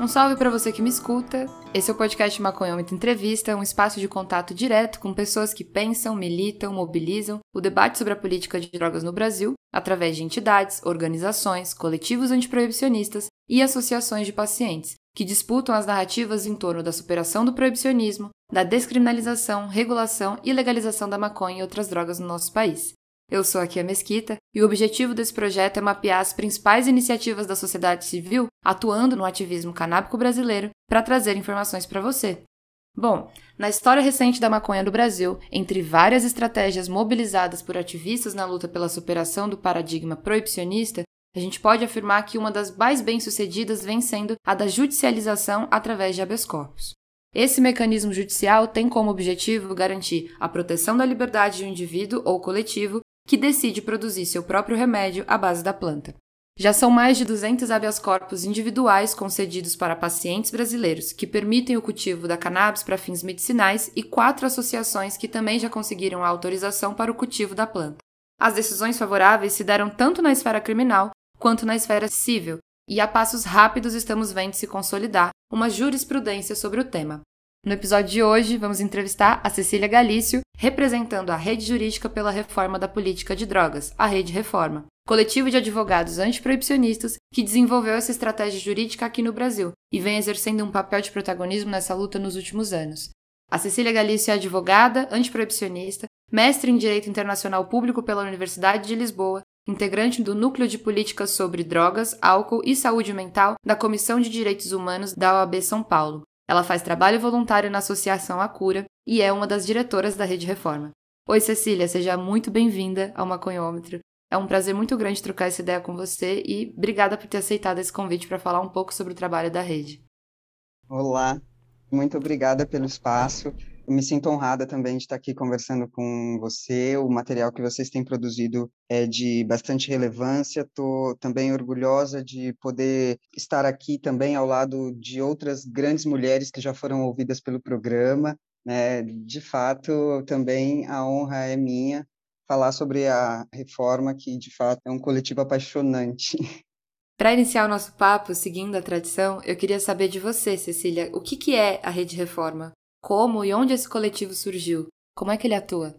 Um salve para você que me escuta. Esse é o podcast Maconhômetro Entrevista, um espaço de contato direto com pessoas que pensam, militam, mobilizam o debate sobre a política de drogas no Brasil através de entidades, organizações, coletivos antiproibicionistas e associações de pacientes que disputam as narrativas em torno da superação do proibicionismo, da descriminalização, regulação e legalização da maconha e outras drogas no nosso país. Eu sou aqui a Mesquita e o objetivo desse projeto é mapear as principais iniciativas da sociedade civil atuando no ativismo canábico brasileiro para trazer informações para você. Bom, na história recente da maconha do Brasil, entre várias estratégias mobilizadas por ativistas na luta pela superação do paradigma proibicionista, a gente pode afirmar que uma das mais bem-sucedidas vem sendo a da judicialização através de habeas corpus. Esse mecanismo judicial tem como objetivo garantir a proteção da liberdade de um indivíduo ou coletivo que decide produzir seu próprio remédio à base da planta. Já são mais de 200 habeas corpus individuais concedidos para pacientes brasileiros que permitem o cultivo da cannabis para fins medicinais e quatro associações que também já conseguiram a autorização para o cultivo da planta. As decisões favoráveis se deram tanto na esfera criminal quanto na esfera civil, e a passos rápidos estamos vendo se consolidar uma jurisprudência sobre o tema. No episódio de hoje, vamos entrevistar a Cecília Galício, representando a Rede Jurídica pela Reforma da Política de Drogas, a Rede Reforma, coletivo de advogados antiproibicionistas que desenvolveu essa estratégia jurídica aqui no Brasil e vem exercendo um papel de protagonismo nessa luta nos últimos anos. A Cecília Galício é advogada, antiproibicionista, mestre em Direito Internacional Público pela Universidade de Lisboa, integrante do Núcleo de Políticas sobre Drogas, Álcool e Saúde Mental da Comissão de Direitos Humanos da OAB São Paulo ela faz trabalho voluntário na Associação A Cura e é uma das diretoras da Rede Reforma. Oi, Cecília, seja muito bem-vinda ao Maconhômetro. É um prazer muito grande trocar essa ideia com você e obrigada por ter aceitado esse convite para falar um pouco sobre o trabalho da rede. Olá, muito obrigada pelo espaço. Me sinto honrada também de estar aqui conversando com você. O material que vocês têm produzido é de bastante relevância. Estou também orgulhosa de poder estar aqui também ao lado de outras grandes mulheres que já foram ouvidas pelo programa. É, de fato, também a honra é minha falar sobre a reforma, que de fato é um coletivo apaixonante. Para iniciar o nosso papo, seguindo a tradição, eu queria saber de você, Cecília, o que, que é a Rede Reforma? Como e onde esse coletivo surgiu? Como é que ele atua?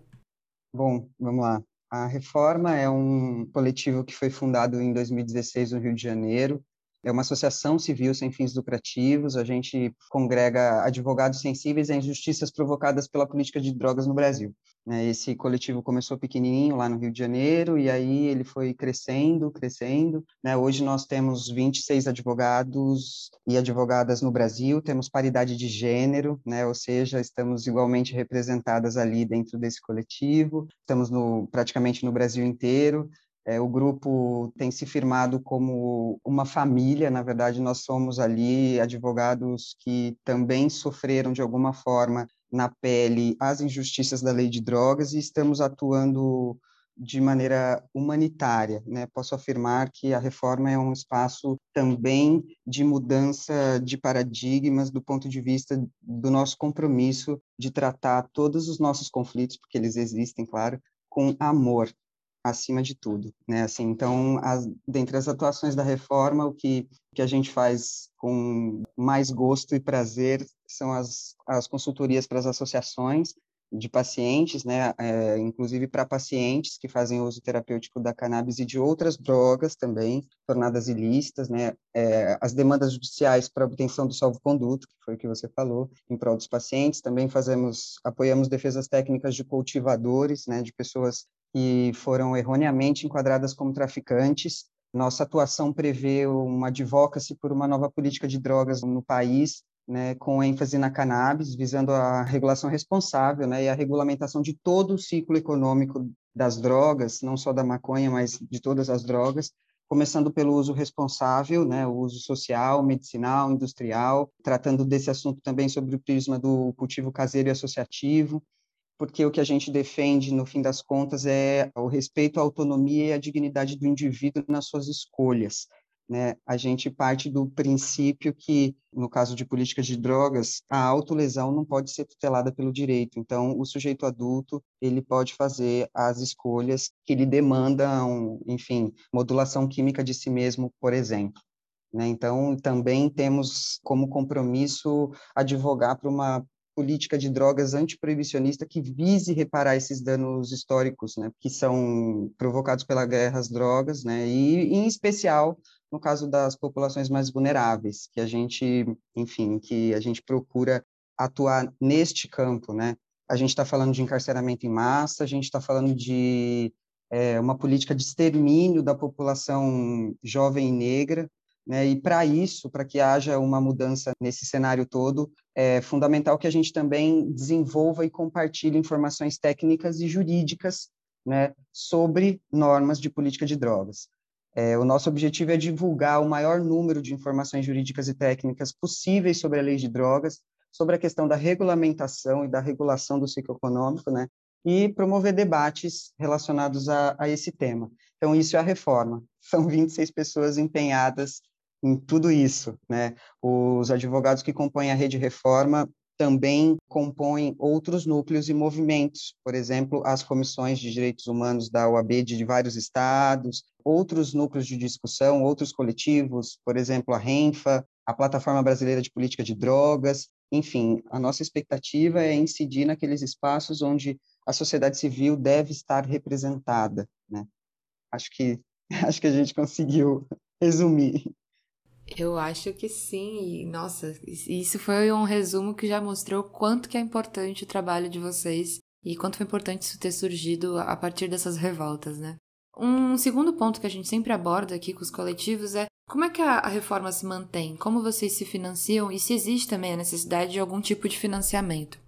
Bom, vamos lá. A Reforma é um coletivo que foi fundado em 2016 no Rio de Janeiro. É uma associação civil sem fins lucrativos. A gente congrega advogados sensíveis a injustiças provocadas pela política de drogas no Brasil. Né? Esse coletivo começou pequenininho lá no Rio de Janeiro e aí ele foi crescendo, crescendo. Né? Hoje nós temos 26 advogados e advogadas no Brasil, temos paridade de gênero, né? ou seja, estamos igualmente representadas ali dentro desse coletivo. Estamos no, praticamente no Brasil inteiro. É, o grupo tem se firmado como uma família, na verdade, nós somos ali advogados que também sofreram de alguma forma na pele as injustiças da lei de drogas e estamos atuando de maneira humanitária. Né? Posso afirmar que a reforma é um espaço também de mudança de paradigmas do ponto de vista do nosso compromisso de tratar todos os nossos conflitos, porque eles existem, claro, com amor acima de tudo, né? Assim, então, as, dentre as atuações da reforma, o que, que a gente faz com mais gosto e prazer são as, as consultorias para as associações de pacientes, né, é, inclusive para pacientes que fazem uso terapêutico da cannabis e de outras drogas também, tornadas ilícitas, né, é, as demandas judiciais para obtenção do salvo-conduto, que foi o que você falou, em prol dos pacientes, também fazemos, apoiamos defesas técnicas de cultivadores, né, de pessoas que foram erroneamente enquadradas como traficantes. Nossa atuação prevê uma advocacy por uma nova política de drogas no país, né, com ênfase na cannabis, visando a regulação responsável né, e a regulamentação de todo o ciclo econômico das drogas, não só da maconha, mas de todas as drogas, começando pelo uso responsável, né, o uso social, medicinal, industrial, tratando desse assunto também sobre o prisma do cultivo caseiro e associativo, porque o que a gente defende, no fim das contas, é o respeito à autonomia e à dignidade do indivíduo nas suas escolhas. Né? A gente parte do princípio que, no caso de políticas de drogas, a autolesão não pode ser tutelada pelo direito. Então, o sujeito adulto ele pode fazer as escolhas que lhe demandam, enfim, modulação química de si mesmo, por exemplo. Né? Então, também temos como compromisso advogar para uma política de drogas antiproibicionista que vise reparar esses danos históricos, né, que são provocados pela guerra às drogas, né, e em especial no caso das populações mais vulneráveis, que a gente, enfim, que a gente procura atuar neste campo, né? A gente está falando de encarceramento em massa, a gente está falando de é, uma política de extermínio da população jovem e negra, né? E para isso, para que haja uma mudança nesse cenário todo, é fundamental que a gente também desenvolva e compartilhe informações técnicas e jurídicas né, sobre normas de política de drogas. É, o nosso objetivo é divulgar o maior número de informações jurídicas e técnicas possíveis sobre a lei de drogas, sobre a questão da regulamentação e da regulação do ciclo econômico, né, e promover debates relacionados a, a esse tema. Então, isso é a reforma. São 26 pessoas empenhadas em tudo isso, né? Os advogados que compõem a rede reforma também compõem outros núcleos e movimentos, por exemplo, as comissões de direitos humanos da OAB de vários estados, outros núcleos de discussão, outros coletivos, por exemplo, a RENFA, a Plataforma Brasileira de Política de Drogas, enfim, a nossa expectativa é incidir naqueles espaços onde a sociedade civil deve estar representada, né? Acho que acho que a gente conseguiu resumir. Eu acho que sim. E, nossa, isso foi um resumo que já mostrou quanto que é importante o trabalho de vocês e quanto foi importante isso ter surgido a partir dessas revoltas, né? Um segundo ponto que a gente sempre aborda aqui com os coletivos é como é que a reforma se mantém, como vocês se financiam e se existe também a necessidade de algum tipo de financiamento.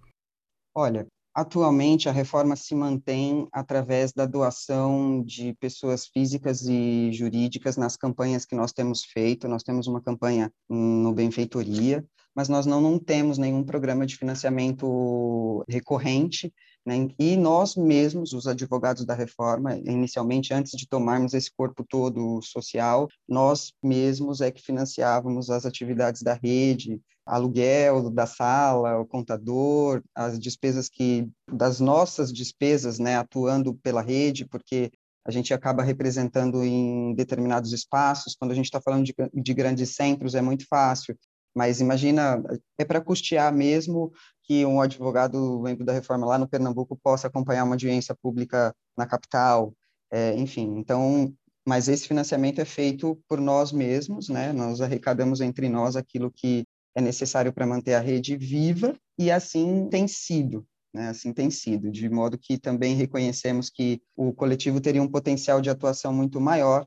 Olha, Atualmente, a reforma se mantém através da doação de pessoas físicas e jurídicas nas campanhas que nós temos feito. Nós temos uma campanha no Benfeitoria, mas nós não, não temos nenhum programa de financiamento recorrente. Né? E nós mesmos, os advogados da reforma, inicialmente, antes de tomarmos esse corpo todo social, nós mesmos é que financiávamos as atividades da rede, aluguel da sala, o contador, as despesas que das nossas despesas, né, atuando pela rede, porque a gente acaba representando em determinados espaços. Quando a gente está falando de, de grandes centros, é muito fácil. Mas imagina, é para custear mesmo que um advogado membro da reforma lá no Pernambuco possa acompanhar uma audiência pública na capital, é, enfim. Então, mas esse financiamento é feito por nós mesmos, né? Nós arrecadamos entre nós aquilo que é necessário para manter a rede viva e assim tem sido. Né, assim tem sido, de modo que também reconhecemos que o coletivo teria um potencial de atuação muito maior,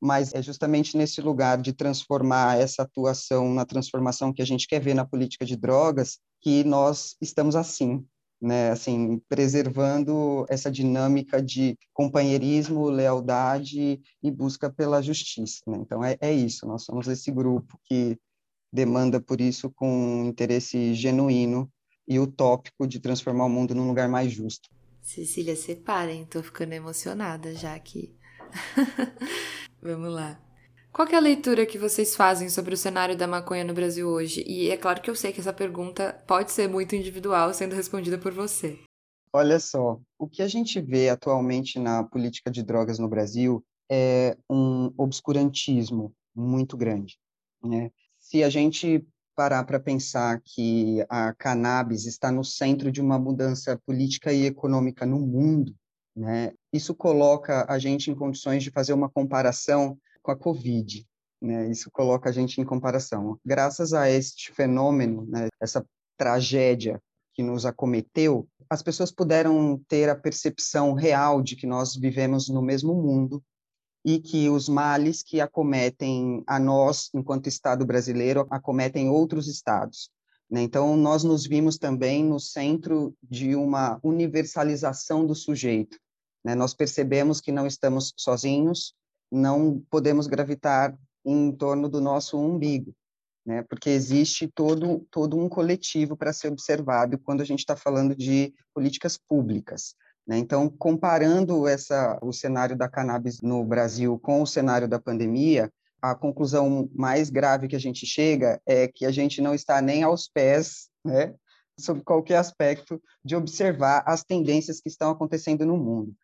mas é justamente nesse lugar de transformar essa atuação na transformação que a gente quer ver na política de drogas que nós estamos assim, né, assim, preservando essa dinâmica de companheirismo, lealdade e busca pela justiça. Né? Então, é, é isso, nós somos esse grupo que demanda por isso com interesse genuíno e utópico de transformar o mundo num lugar mais justo. Cecília, separem, tô ficando emocionada já aqui. Vamos lá. Qual é a leitura que vocês fazem sobre o cenário da maconha no Brasil hoje? E é claro que eu sei que essa pergunta pode ser muito individual, sendo respondida por você. Olha só, o que a gente vê atualmente na política de drogas no Brasil é um obscurantismo muito grande. Né? Se a gente parar para pensar que a cannabis está no centro de uma mudança política e econômica no mundo, né, isso coloca a gente em condições de fazer uma comparação com a Covid. Né, isso coloca a gente em comparação. Graças a este fenômeno, né, essa tragédia que nos acometeu, as pessoas puderam ter a percepção real de que nós vivemos no mesmo mundo e que os males que acometem a nós, enquanto Estado brasileiro, acometem outros estados. Né? Então, nós nos vimos também no centro de uma universalização do sujeito. Né? Nós percebemos que não estamos sozinhos, não podemos gravitar em torno do nosso umbigo, né? porque existe todo, todo um coletivo para ser observado quando a gente está falando de políticas públicas. Né? Então, comparando essa, o cenário da cannabis no Brasil com o cenário da pandemia, a conclusão mais grave que a gente chega é que a gente não está nem aos pés, né, qualquer aspecto, de observar as tendências que estão acontecendo no mundo.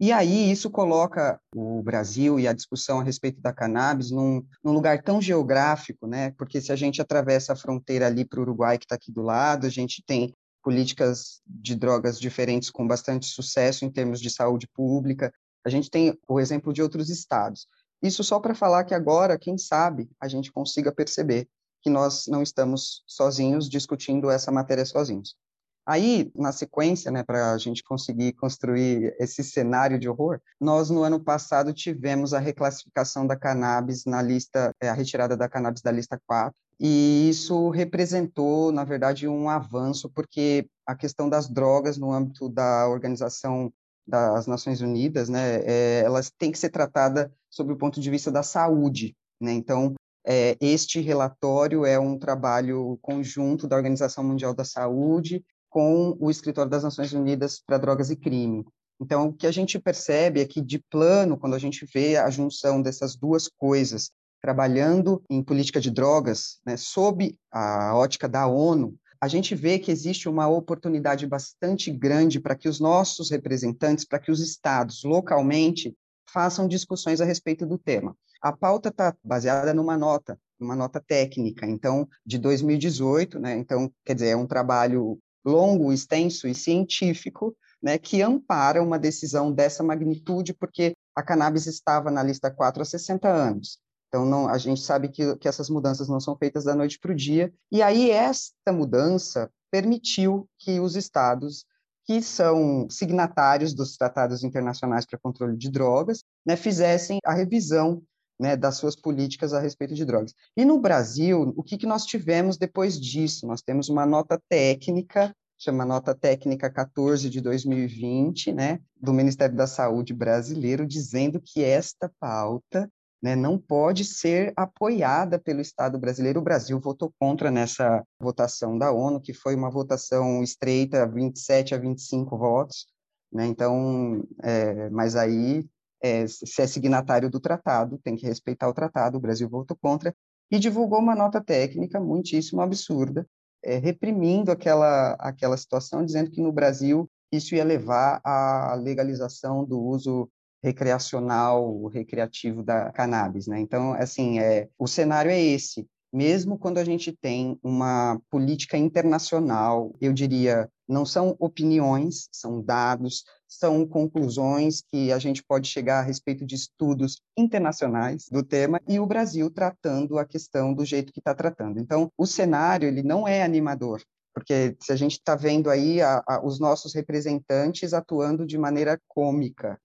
E aí isso coloca o Brasil e a discussão a respeito da cannabis num, num lugar tão geográfico, né? Porque se a gente atravessa a fronteira ali para o Uruguai, que está aqui do lado, a gente tem políticas de drogas diferentes com bastante sucesso em termos de saúde pública. A gente tem o exemplo de outros estados. Isso só para falar que agora, quem sabe, a gente consiga perceber que nós não estamos sozinhos discutindo essa matéria sozinhos. Aí, na sequência, né, para a gente conseguir construir esse cenário de horror, nós no ano passado tivemos a reclassificação da cannabis na lista, é, a retirada da cannabis da lista 4, e isso representou, na verdade, um avanço, porque a questão das drogas no âmbito da organização das Nações Unidas, né, é, elas têm que ser tratadas sob o ponto de vista da saúde, né, então é, este relatório é um trabalho conjunto da Organização Mundial da Saúde com o Escritório das Nações Unidas para Drogas e Crime. Então, o que a gente percebe é que, de plano, quando a gente vê a junção dessas duas coisas, trabalhando em política de drogas, né, sob a ótica da ONU, a gente vê que existe uma oportunidade bastante grande para que os nossos representantes, para que os estados, localmente, façam discussões a respeito do tema. A pauta está baseada numa nota, uma nota técnica, então, de 2018, né? Então, quer dizer, é um trabalho longo, extenso e científico, né, que ampara uma decisão dessa magnitude, porque a cannabis estava na lista 4 há 60 anos. Então, não, a gente sabe que, que essas mudanças não são feitas da noite para o dia. E aí, esta mudança permitiu que os estados, que são signatários dos tratados internacionais para controle de drogas, né, fizessem a revisão né, das suas políticas a respeito de drogas. E no Brasil, o que, que nós tivemos depois disso? Nós temos uma nota técnica, chama Nota Técnica 14 de 2020, né, do Ministério da Saúde brasileiro, dizendo que esta pauta né, não pode ser apoiada pelo Estado brasileiro. O Brasil votou contra nessa votação da ONU, que foi uma votação estreita, 27 a 25 votos. Né, então, é, mas aí é, se é signatário do tratado, tem que respeitar o tratado, o Brasil votou contra, e divulgou uma nota técnica muitíssimo absurda, é, reprimindo aquela, aquela situação, dizendo que no Brasil isso ia levar à legalização do uso recreacional, recreativo da cannabis, né? Então, assim, é, o cenário é esse mesmo quando a gente tem uma política internacional, eu diria, não são opiniões, são dados, são conclusões que a gente pode chegar a respeito de estudos internacionais do tema e o Brasil tratando a questão do jeito que está tratando. Então, o cenário ele não é animador, porque se a gente está vendo aí a, a, os nossos representantes atuando de maneira cômica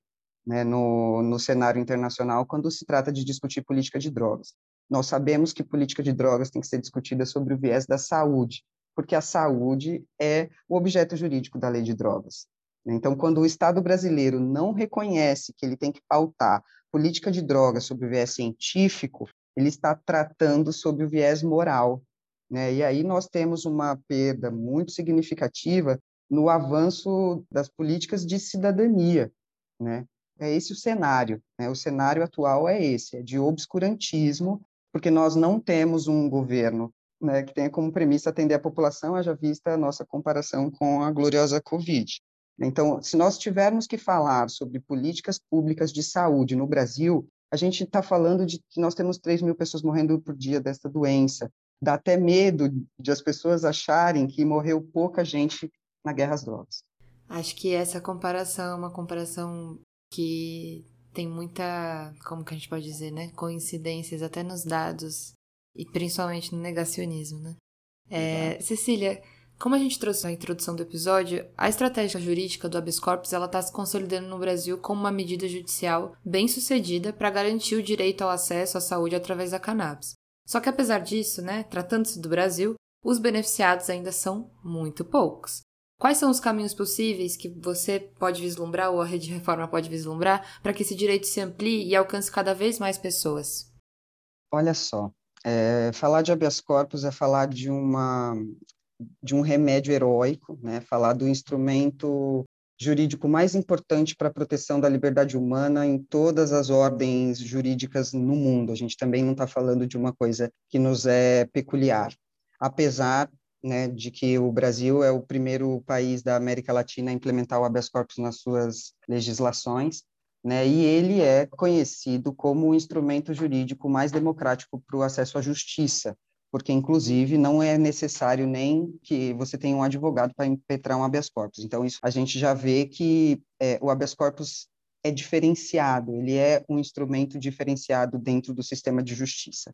né, no, no cenário internacional quando se trata de discutir política de drogas. Nós sabemos que política de drogas tem que ser discutida sobre o viés da saúde, porque a saúde é o objeto jurídico da lei de drogas. Então, quando o Estado brasileiro não reconhece que ele tem que pautar política de drogas sobre o viés científico, ele está tratando sobre o viés moral. Né? E aí nós temos uma perda muito significativa no avanço das políticas de cidadania. Né? É esse o cenário. Né? O cenário atual é esse, é de obscurantismo porque nós não temos um governo né, que tenha como premissa atender a população, haja vista a nossa comparação com a gloriosa Covid. Então, se nós tivermos que falar sobre políticas públicas de saúde no Brasil, a gente está falando de que nós temos 3 mil pessoas morrendo por dia desta doença. Dá até medo de as pessoas acharem que morreu pouca gente na guerra às drogas. Acho que essa comparação é uma comparação que tem muita, como que a gente pode dizer, né? Coincidências até nos dados e principalmente no negacionismo, né? É, Cecília, como a gente trouxe na introdução do episódio, a estratégia jurídica do habeas corpus está se consolidando no Brasil como uma medida judicial bem sucedida para garantir o direito ao acesso à saúde através da cannabis. Só que apesar disso, né, tratando-se do Brasil, os beneficiados ainda são muito poucos. Quais são os caminhos possíveis que você pode vislumbrar ou a rede de reforma pode vislumbrar para que esse direito se amplie e alcance cada vez mais pessoas? Olha só, é, falar de habeas corpus é falar de uma de um remédio heróico, né? Falar do instrumento jurídico mais importante para a proteção da liberdade humana em todas as ordens jurídicas no mundo. A gente também não está falando de uma coisa que nos é peculiar, apesar né, de que o Brasil é o primeiro país da América Latina a implementar o habeas corpus nas suas legislações, né, e ele é conhecido como o instrumento jurídico mais democrático para o acesso à justiça, porque, inclusive, não é necessário nem que você tenha um advogado para impetrar um habeas corpus. Então, isso a gente já vê que é, o habeas corpus é diferenciado, ele é um instrumento diferenciado dentro do sistema de justiça.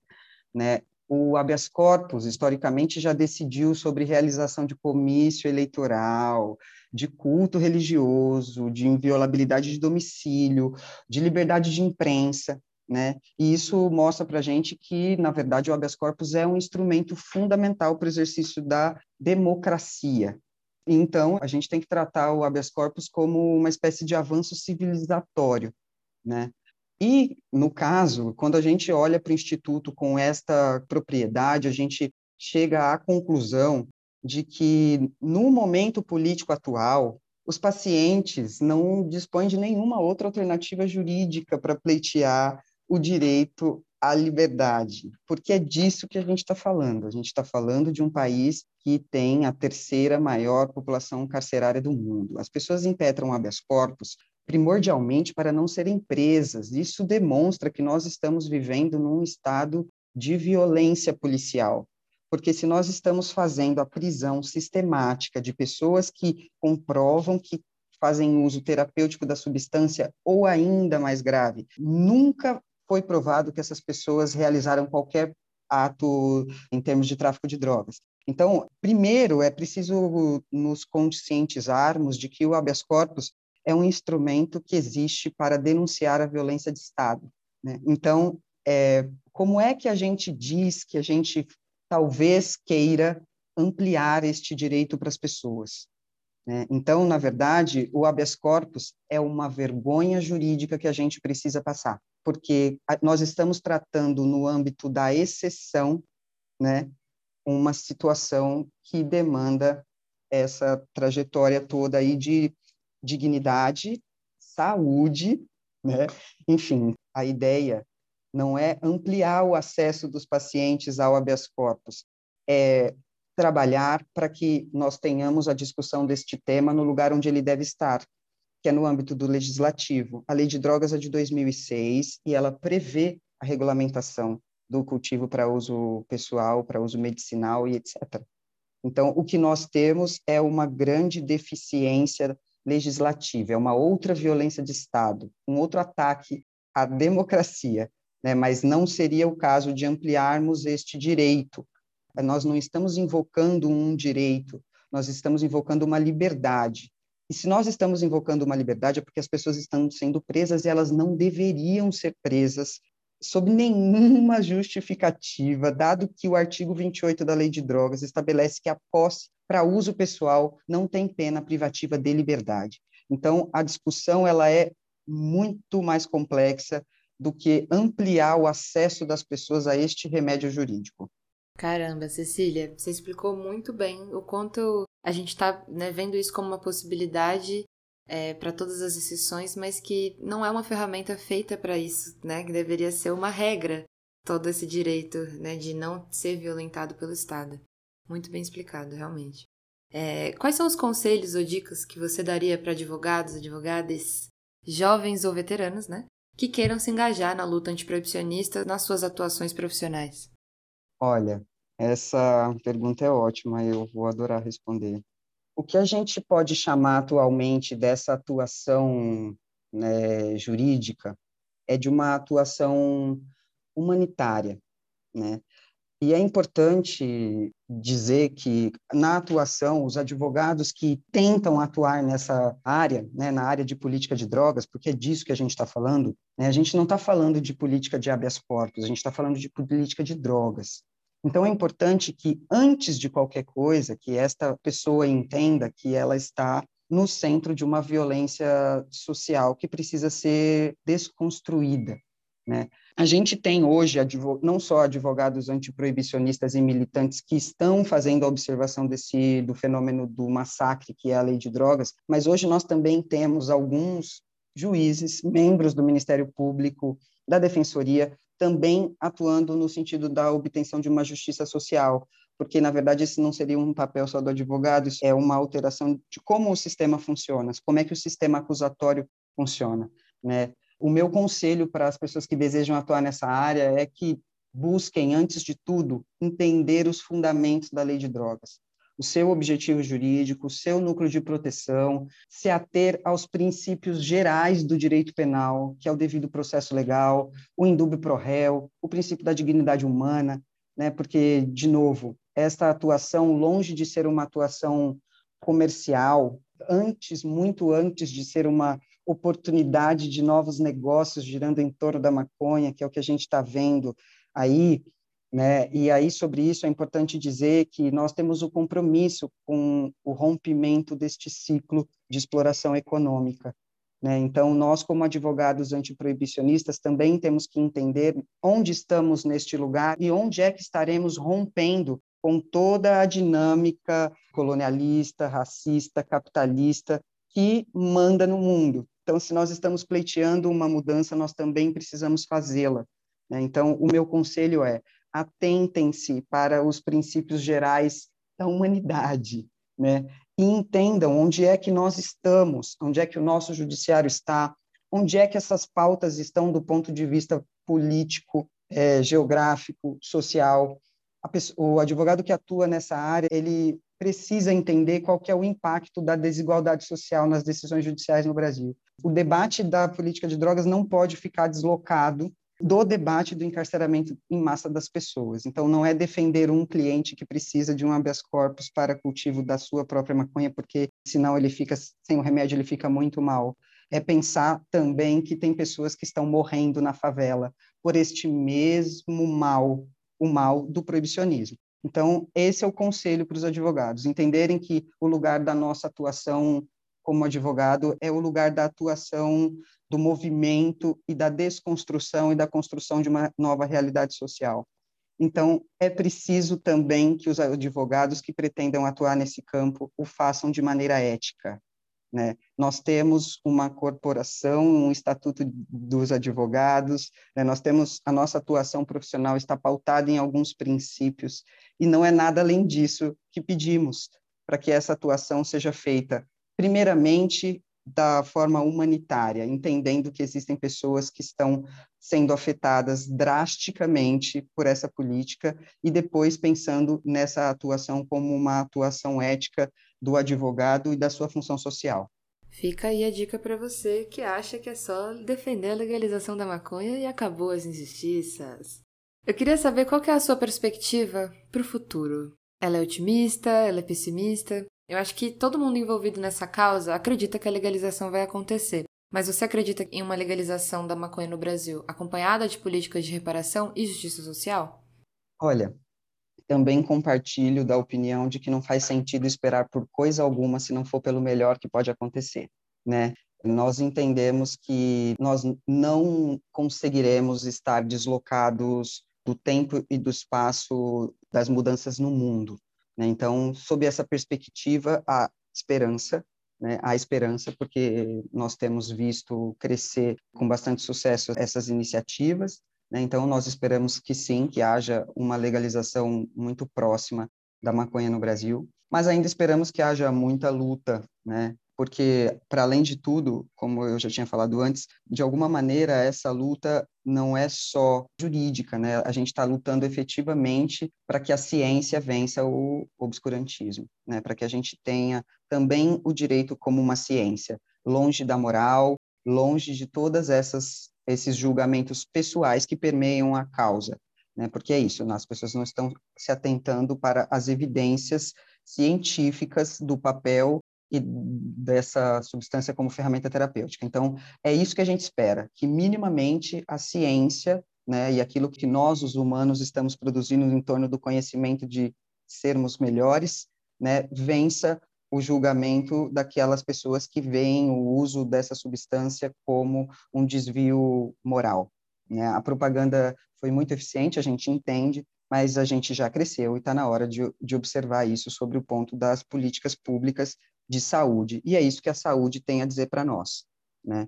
Né? O habeas corpus, historicamente, já decidiu sobre realização de comício eleitoral, de culto religioso, de inviolabilidade de domicílio, de liberdade de imprensa, né? E isso mostra para a gente que, na verdade, o habeas corpus é um instrumento fundamental para o exercício da democracia. Então, a gente tem que tratar o habeas corpus como uma espécie de avanço civilizatório, né? E, no caso, quando a gente olha para o Instituto com esta propriedade, a gente chega à conclusão de que, no momento político atual, os pacientes não dispõem de nenhuma outra alternativa jurídica para pleitear o direito à liberdade, porque é disso que a gente está falando. A gente está falando de um país que tem a terceira maior população carcerária do mundo. As pessoas impetram habeas corpus primordialmente para não serem presas. Isso demonstra que nós estamos vivendo num estado de violência policial. Porque se nós estamos fazendo a prisão sistemática de pessoas que comprovam que fazem uso terapêutico da substância ou ainda mais grave, nunca foi provado que essas pessoas realizaram qualquer ato em termos de tráfico de drogas. Então, primeiro, é preciso nos conscientizarmos de que o habeas corpus é um instrumento que existe para denunciar a violência de Estado. Né? Então, é, como é que a gente diz que a gente talvez queira ampliar este direito para as pessoas? Né? Então, na verdade, o habeas corpus é uma vergonha jurídica que a gente precisa passar porque nós estamos tratando no âmbito da exceção, né, uma situação que demanda essa trajetória toda aí de dignidade, saúde, né? Enfim, a ideia não é ampliar o acesso dos pacientes ao habeas corpus, é trabalhar para que nós tenhamos a discussão deste tema no lugar onde ele deve estar, que é no âmbito do legislativo. A Lei de Drogas é de 2006 e ela prevê a regulamentação do cultivo para uso pessoal, para uso medicinal e etc. Então, o que nós temos é uma grande deficiência legislativa, é uma outra violência de Estado, um outro ataque à democracia, né? mas não seria o caso de ampliarmos este direito. Nós não estamos invocando um direito, nós estamos invocando uma liberdade. E se nós estamos invocando uma liberdade, é porque as pessoas estão sendo presas e elas não deveriam ser presas sob nenhuma justificativa, dado que o artigo 28 da Lei de Drogas estabelece que a posse para uso pessoal não tem pena privativa de liberdade. Então, a discussão ela é muito mais complexa do que ampliar o acesso das pessoas a este remédio jurídico. Caramba, Cecília, você explicou muito bem o quanto a gente está né, vendo isso como uma possibilidade é, para todas as exceções, mas que não é uma ferramenta feita para isso, né? Que deveria ser uma regra todo esse direito, né, de não ser violentado pelo Estado. Muito bem explicado, realmente. É, quais são os conselhos ou dicas que você daria para advogados, advogadas, jovens ou veteranos, né, que queiram se engajar na luta antiproibicionista nas suas atuações profissionais? Olha, essa pergunta é ótima, eu vou adorar responder. O que a gente pode chamar atualmente dessa atuação né, jurídica é de uma atuação humanitária, né? E é importante dizer que na atuação os advogados que tentam atuar nessa área, né, na área de política de drogas, porque é disso que a gente está falando, né, a gente não está falando de política de habeas corpus, a gente está falando de política de drogas. Então, é importante que, antes de qualquer coisa, que esta pessoa entenda que ela está no centro de uma violência social que precisa ser desconstruída. Né? A gente tem hoje não só advogados antiproibicionistas e militantes que estão fazendo a observação desse do fenômeno do massacre que é a lei de drogas, mas hoje nós também temos alguns juízes, membros do Ministério Público, da Defensoria, também atuando no sentido da obtenção de uma justiça social, porque na verdade esse não seria um papel só do advogado, isso é uma alteração de como o sistema funciona, como é que o sistema acusatório funciona, né? O meu conselho para as pessoas que desejam atuar nessa área é que busquem, antes de tudo, entender os fundamentos da lei de drogas, o seu objetivo jurídico, o seu núcleo de proteção, se ater aos princípios gerais do direito penal, que é o devido processo legal, o indúbio pro réu, o princípio da dignidade humana, né? Porque de novo, esta atuação longe de ser uma atuação comercial, antes, muito antes de ser uma oportunidade de novos negócios girando em torno da maconha, que é o que a gente está vendo aí, né? E aí sobre isso é importante dizer que nós temos o compromisso com o rompimento deste ciclo de exploração econômica. Né? Então, nós, como advogados antiproibicionistas, também temos que entender onde estamos neste lugar e onde é que estaremos rompendo com toda a dinâmica colonialista, racista, capitalista que manda no mundo. Então, se nós estamos pleiteando uma mudança, nós também precisamos fazê-la. Né? Então, o meu conselho é: atentem-se para os princípios gerais da humanidade, né? E entendam onde é que nós estamos, onde é que o nosso judiciário está, onde é que essas pautas estão do ponto de vista político, é, geográfico, social. Pessoa, o advogado que atua nessa área, ele precisa entender qual que é o impacto da desigualdade social nas decisões judiciais no Brasil. O debate da política de drogas não pode ficar deslocado do debate do encarceramento em massa das pessoas. Então, não é defender um cliente que precisa de um habeas corpus para cultivo da sua própria maconha, porque senão ele fica sem o remédio, ele fica muito mal. É pensar também que tem pessoas que estão morrendo na favela por este mesmo mal, o mal do proibicionismo. Então, esse é o conselho para os advogados, entenderem que o lugar da nossa atuação como advogado é o lugar da atuação do movimento e da desconstrução e da construção de uma nova realidade social. Então, é preciso também que os advogados que pretendam atuar nesse campo o façam de maneira ética. Né? Nós temos uma corporação, um estatuto dos advogados, né? nós temos a nossa atuação profissional está pautada em alguns princípios e não é nada além disso que pedimos para que essa atuação seja feita primeiramente da forma humanitária, entendendo que existem pessoas que estão sendo afetadas drasticamente por essa política e depois pensando nessa atuação como uma atuação ética do advogado e da sua função social. Fica aí a dica para você que acha que é só defender a legalização da maconha e acabou as injustiças. Eu queria saber qual que é a sua perspectiva para o futuro. Ela é otimista? Ela é pessimista? Eu acho que todo mundo envolvido nessa causa acredita que a legalização vai acontecer. Mas você acredita em uma legalização da maconha no Brasil acompanhada de políticas de reparação e justiça social? Olha, também compartilho da opinião de que não faz sentido esperar por coisa alguma se não for pelo melhor que pode acontecer, né? Nós entendemos que nós não conseguiremos estar deslocados do tempo e do espaço das mudanças no mundo. Né? Então, sob essa perspectiva, há esperança, né? há esperança, porque nós temos visto crescer com bastante sucesso essas iniciativas. Né? Então, nós esperamos que sim, que haja uma legalização muito próxima da maconha no Brasil, mas ainda esperamos que haja muita luta, né? Porque, para além de tudo, como eu já tinha falado antes, de alguma maneira essa luta não é só jurídica, né? A gente está lutando efetivamente para que a ciência vença o obscurantismo, né? Para que a gente tenha também o direito como uma ciência, longe da moral, longe de todas essas esses julgamentos pessoais que permeiam a causa, né? Porque é isso, as pessoas não estão se atentando para as evidências científicas do papel e dessa substância como ferramenta terapêutica. Então, é isso que a gente espera, que minimamente a ciência, né, e aquilo que nós, os humanos, estamos produzindo em torno do conhecimento de sermos melhores, né, vença o julgamento daquelas pessoas que veem o uso dessa substância como um desvio moral. Né? A propaganda foi muito eficiente, a gente entende, mas a gente já cresceu e está na hora de, de observar isso sobre o ponto das políticas públicas de saúde. E é isso que a saúde tem a dizer para nós, né?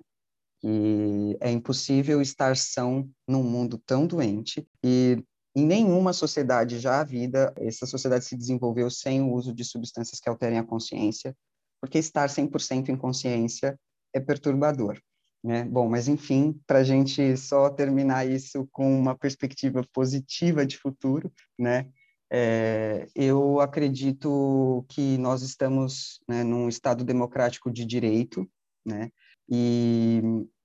Que é impossível estar são num mundo tão doente e Em nenhuma sociedade já a vida, essa sociedade se desenvolveu sem o uso de substâncias que alterem a consciência, porque estar 100% em consciência é perturbador. Né? Bom, mas enfim, para a gente só terminar isso com uma perspectiva positiva de futuro, né? É, eu acredito que nós estamos né, num Estado democrático de direito, né? E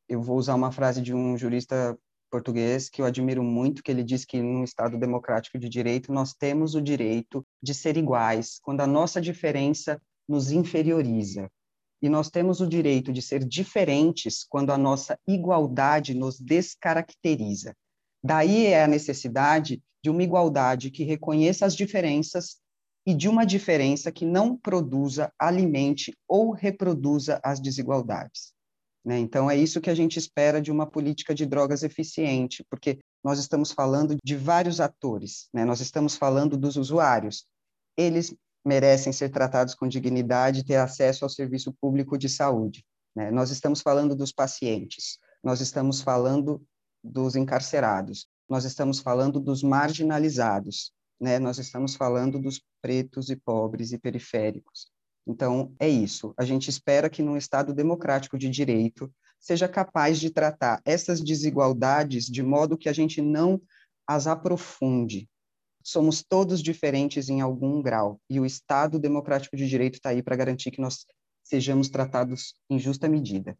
eu vou usar uma frase de um jurista português que eu admiro muito, que ele diz que num Estado democrático de direito nós temos o direito de ser iguais quando a nossa diferença nos inferioriza. E nós temos o direito de ser diferentes quando a nossa igualdade nos descaracteriza. Daí é a necessidade de uma igualdade que reconheça as diferenças e de uma diferença que não produza, alimente ou reproduza as desigualdades. Né? Então, é isso que a gente espera de uma política de drogas eficiente, porque nós estamos falando de vários atores, né? nós estamos falando dos usuários. Eles merecem ser tratados com dignidade e ter acesso ao serviço público de saúde. Né? Nós estamos falando dos pacientes, nós estamos falando dos encarcerados, nós estamos falando dos marginalizados, né? nós estamos falando dos pretos e pobres e periféricos. Então, é isso. A gente espera que num Estado democrático de direito seja capaz de tratar essas desigualdades de modo que a gente não as aprofunde, somos todos diferentes em algum grau e o Estado democrático de direito está aí para garantir que nós sejamos tratados em justa medida.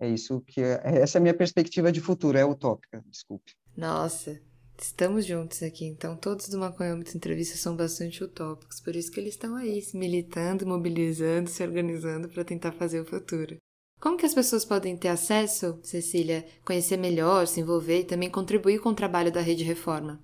É isso que é, essa é a minha perspectiva de futuro, é utópica, desculpe. Nossa, estamos juntos aqui, então todos do Maconhômetro Entrevista são bastante utópicos, por isso que eles estão aí, militando, mobilizando, se organizando para tentar fazer o futuro. Como que as pessoas podem ter acesso, Cecília, conhecer melhor, se envolver e também contribuir com o trabalho da Rede Reforma?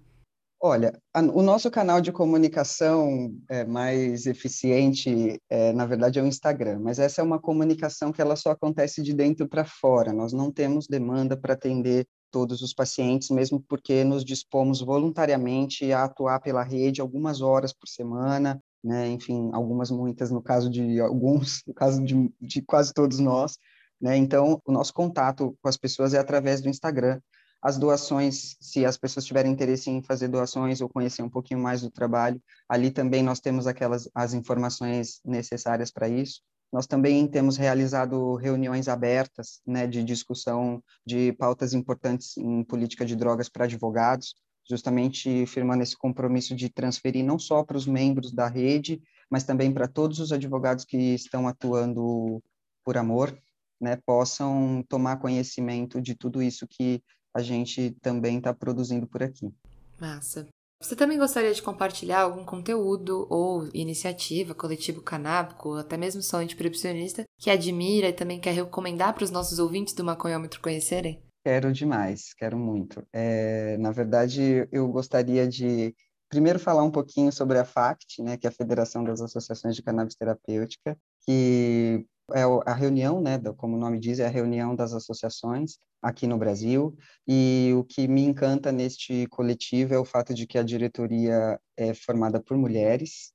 Olha, a, o nosso canal de comunicação é, mais eficiente, é, na verdade, é o Instagram, mas essa é uma comunicação que ela só acontece de dentro para fora. Nós não temos demanda para atender todos os pacientes, mesmo porque nos dispomos voluntariamente a atuar pela rede algumas horas por semana, né? enfim, algumas muitas no caso de alguns, no caso de, de quase todos nós. Né? Então, o nosso contato com as pessoas é através do Instagram as doações, se as pessoas tiverem interesse em fazer doações ou conhecer um pouquinho mais do trabalho, ali também nós temos aquelas as informações necessárias para isso. Nós também temos realizado reuniões abertas, né, de discussão de pautas importantes em política de drogas para advogados, justamente firmando esse compromisso de transferir não só para os membros da rede, mas também para todos os advogados que estão atuando por amor, né, possam tomar conhecimento de tudo isso que a gente também está produzindo por aqui. Massa. Você também gostaria de compartilhar algum conteúdo ou iniciativa, coletivo canábico, ou até mesmo só antiproibicionista, que admira e também quer recomendar para os nossos ouvintes do Maconhômetro conhecerem? Quero demais, quero muito. É, na verdade, eu gostaria de primeiro falar um pouquinho sobre a FACT, né, que é a Federação das Associações de Cannabis Terapêutica, que é a reunião, né, como o nome diz, é a reunião das associações aqui no Brasil. E o que me encanta neste coletivo é o fato de que a diretoria é formada por mulheres,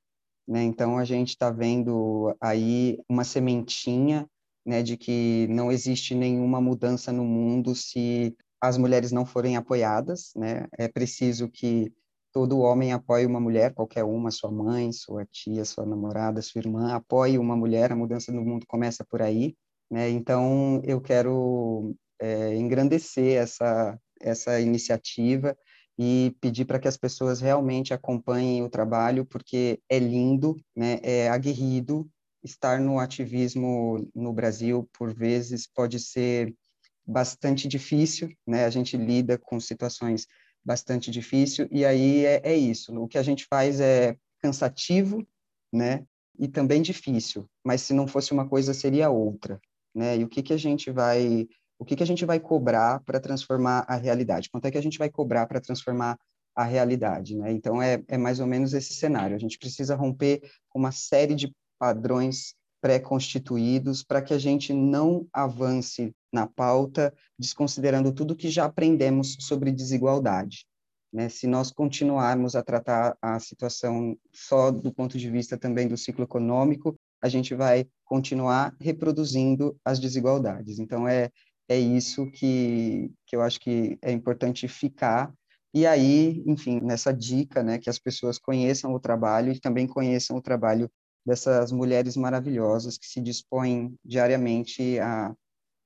né? Então a gente está vendo aí uma sementinha, né, de que não existe nenhuma mudança no mundo se as mulheres não forem apoiadas, né? É preciso que todo homem apoie uma mulher, qualquer uma, sua mãe, sua tia, sua namorada, sua irmã, apoie uma mulher, a mudança no mundo começa por aí, né? Então, eu quero é, engrandecer essa, essa iniciativa e pedir para que as pessoas realmente acompanhem o trabalho, porque é lindo, né? é aguerrido, estar no ativismo no Brasil, por vezes, pode ser bastante difícil, né? A gente lida com situações bastante difícil, e aí é, é isso, o que a gente faz é cansativo, né, e também difícil, mas se não fosse uma coisa, seria outra, né, e o que que a gente vai, o que que a gente vai cobrar para transformar a realidade, quanto é que a gente vai cobrar para transformar a realidade, né, então é, é mais ou menos esse cenário, a gente precisa romper uma série de padrões pré-constituídos para que a gente não avance na pauta, desconsiderando tudo que já aprendemos sobre desigualdade. Né? Se nós continuarmos a tratar a situação só do ponto de vista também do ciclo econômico, a gente vai continuar reproduzindo as desigualdades. Então, é, é isso que, que eu acho que é importante ficar E aí, enfim, nessa dica, né, que as pessoas conheçam o trabalho e também conheçam o trabalho dessas mulheres maravilhosas que se dispõem diariamente a,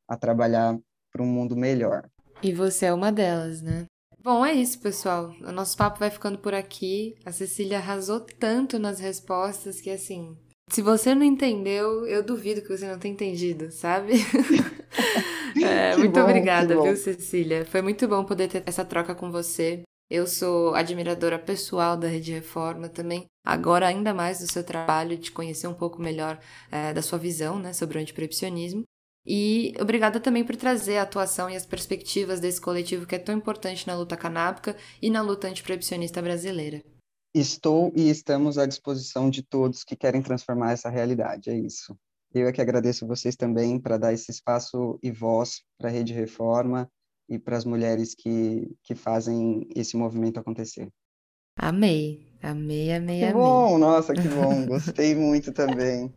a trabalhar para um mundo melhor. E você é uma delas, né? Bom, é isso, pessoal. O nosso papo vai ficando por aqui. A Cecília arrasou tanto nas respostas que, assim, se você não entendeu, eu duvido que você não tenha entendido, sabe? é, muito bom, obrigada, viu, Cecília? Foi muito bom poder ter essa troca com você. Eu sou admiradora pessoal da Rede Reforma também. Agora, ainda mais do seu trabalho, de conhecer um pouco melhor é, da sua visão né, sobre o antiproibicionismo. E obrigada também por trazer a atuação e as perspectivas desse coletivo que é tão importante na luta canábica e na luta antiproibicionista brasileira. Estou e estamos à disposição de todos que querem transformar essa realidade, é isso. Eu é que agradeço vocês também para dar esse espaço e voz para a Rede Reforma e para as mulheres que, que fazem esse movimento acontecer. Amei, amei, amei, que amei. bom, nossa, que bom, gostei muito também.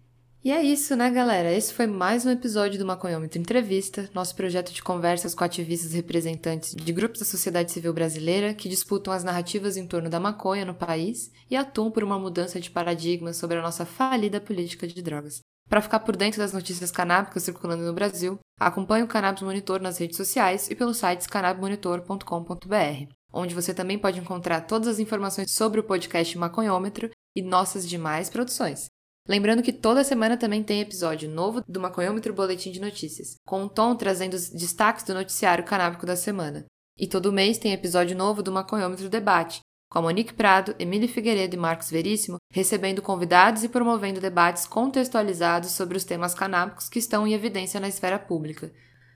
E é isso, né, galera? Esse foi mais um episódio do Maconhômetro Entrevista, nosso projeto de conversas com ativistas representantes de grupos da sociedade civil brasileira que disputam as narrativas em torno da maconha no país e atuam por uma mudança de paradigma sobre a nossa falida política de drogas. Para ficar por dentro das notícias canábicas circulando no Brasil, acompanhe o Cannabis Monitor nas redes sociais e pelo site cannabimonitor.com.br, onde você também pode encontrar todas as informações sobre o podcast Maconhômetro e nossas demais produções. Lembrando que toda semana também tem episódio novo do Maconhômetro Boletim de Notícias, com um tom trazendo os destaques do noticiário canábico da semana. E todo mês tem episódio novo do Maconhômetro Debate, com a Monique Prado, Emília Figueiredo e Marcos Veríssimo recebendo convidados e promovendo debates contextualizados sobre os temas canábicos que estão em evidência na esfera pública.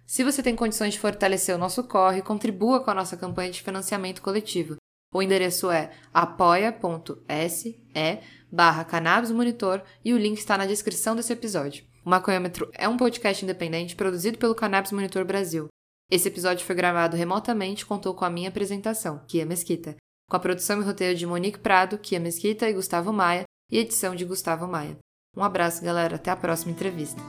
Se você tem condições de fortalecer o nosso corre, contribua com a nossa campanha de financiamento coletivo. O endereço é apoia.se barra Cannabis Monitor e o link está na descrição desse episódio. O Maconhômetro é um podcast independente produzido pelo Cannabis Monitor Brasil. Esse episódio foi gravado remotamente e contou com a minha apresentação, Kia Mesquita, com a produção e roteiro de Monique Prado, Kia Mesquita e Gustavo Maia, e edição de Gustavo Maia. Um abraço, galera. Até a próxima entrevista.